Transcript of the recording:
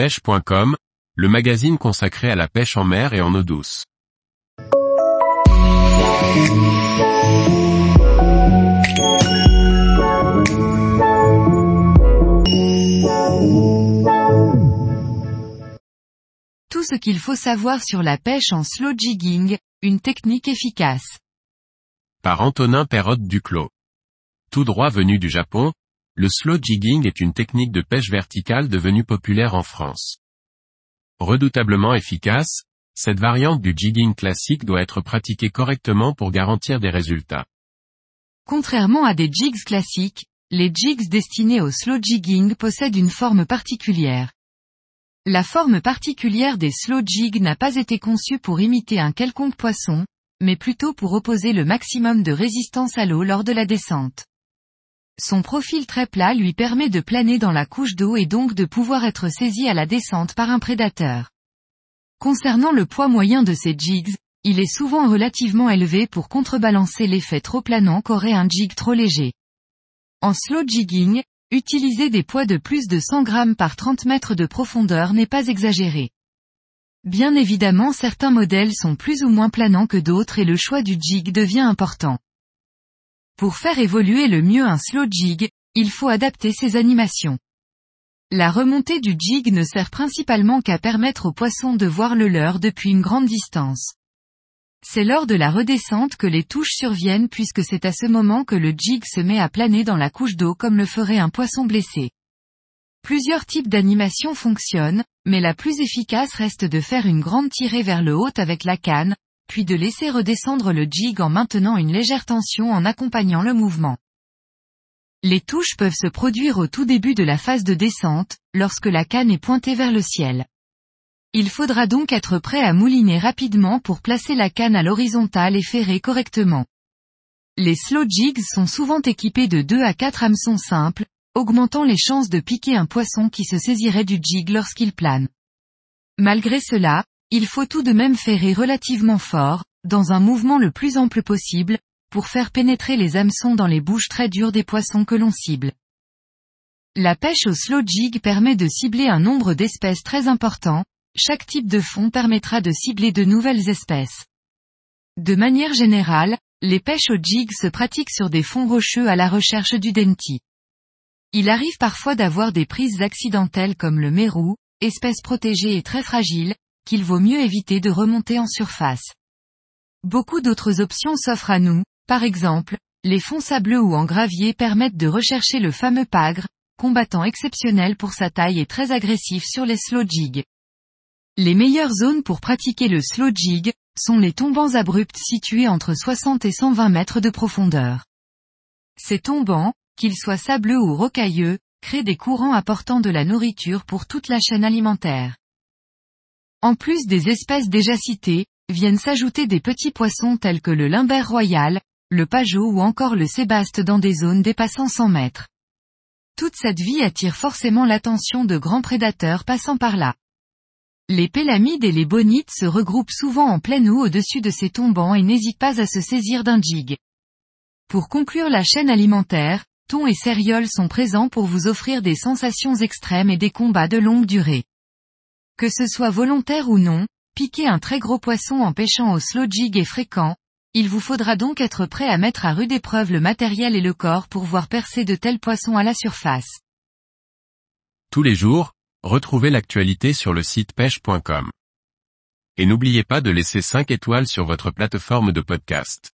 pêche.com, le magazine consacré à la pêche en mer et en eau douce. Tout ce qu'il faut savoir sur la pêche en slow jigging, une technique efficace. Par Antonin Perrotte Duclos. Tout droit venu du Japon, le slow jigging est une technique de pêche verticale devenue populaire en France. Redoutablement efficace, cette variante du jigging classique doit être pratiquée correctement pour garantir des résultats. Contrairement à des jigs classiques, les jigs destinés au slow jigging possèdent une forme particulière. La forme particulière des slow jigs n'a pas été conçue pour imiter un quelconque poisson, mais plutôt pour opposer le maximum de résistance à l'eau lors de la descente. Son profil très plat lui permet de planer dans la couche d'eau et donc de pouvoir être saisi à la descente par un prédateur. Concernant le poids moyen de ces jigs, il est souvent relativement élevé pour contrebalancer l'effet trop planant qu'aurait un jig trop léger. En slow jigging, Utiliser des poids de plus de 100 grammes par 30 mètres de profondeur n'est pas exagéré. Bien évidemment certains modèles sont plus ou moins planants que d'autres et le choix du jig devient important. Pour faire évoluer le mieux un slow jig, il faut adapter ses animations. La remontée du jig ne sert principalement qu'à permettre aux poissons de voir le leur depuis une grande distance. C'est lors de la redescente que les touches surviennent puisque c'est à ce moment que le jig se met à planer dans la couche d'eau comme le ferait un poisson blessé. Plusieurs types d'animation fonctionnent, mais la plus efficace reste de faire une grande tirée vers le haut avec la canne, puis de laisser redescendre le jig en maintenant une légère tension en accompagnant le mouvement. Les touches peuvent se produire au tout début de la phase de descente, lorsque la canne est pointée vers le ciel. Il faudra donc être prêt à mouliner rapidement pour placer la canne à l'horizontale et ferrer correctement. Les slow jigs sont souvent équipés de 2 à 4 hameçons simples, augmentant les chances de piquer un poisson qui se saisirait du jig lorsqu'il plane. Malgré cela, il faut tout de même ferrer relativement fort, dans un mouvement le plus ample possible, pour faire pénétrer les hameçons dans les bouches très dures des poissons que l'on cible. La pêche au slow jig permet de cibler un nombre d'espèces très important, chaque type de fond permettra de cibler de nouvelles espèces. De manière générale, les pêches au jig se pratiquent sur des fonds rocheux à la recherche du denti. Il arrive parfois d'avoir des prises accidentelles comme le mérou, espèce protégée et très fragile, qu'il vaut mieux éviter de remonter en surface. Beaucoup d'autres options s'offrent à nous, par exemple, les fonds sableux ou en gravier permettent de rechercher le fameux pagre, combattant exceptionnel pour sa taille et très agressif sur les slow jigs. Les meilleures zones pour pratiquer le slow jig, sont les tombants abrupts situés entre 60 et 120 mètres de profondeur. Ces tombants, qu'ils soient sableux ou rocailleux, créent des courants apportant de la nourriture pour toute la chaîne alimentaire. En plus des espèces déjà citées, viennent s'ajouter des petits poissons tels que le limbert royal, le pajot ou encore le sébaste dans des zones dépassant 100 mètres. Toute cette vie attire forcément l'attention de grands prédateurs passant par là. Les pélamides et les bonites se regroupent souvent en pleine eau au-dessus de ces tombants et n'hésitent pas à se saisir d'un jig. Pour conclure la chaîne alimentaire, thon et céréoles sont présents pour vous offrir des sensations extrêmes et des combats de longue durée. Que ce soit volontaire ou non, piquer un très gros poisson en pêchant au slow jig est fréquent, il vous faudra donc être prêt à mettre à rude épreuve le matériel et le corps pour voir percer de tels poissons à la surface. Tous les jours, Retrouvez l'actualité sur le site pêche.com. Et n'oubliez pas de laisser 5 étoiles sur votre plateforme de podcast.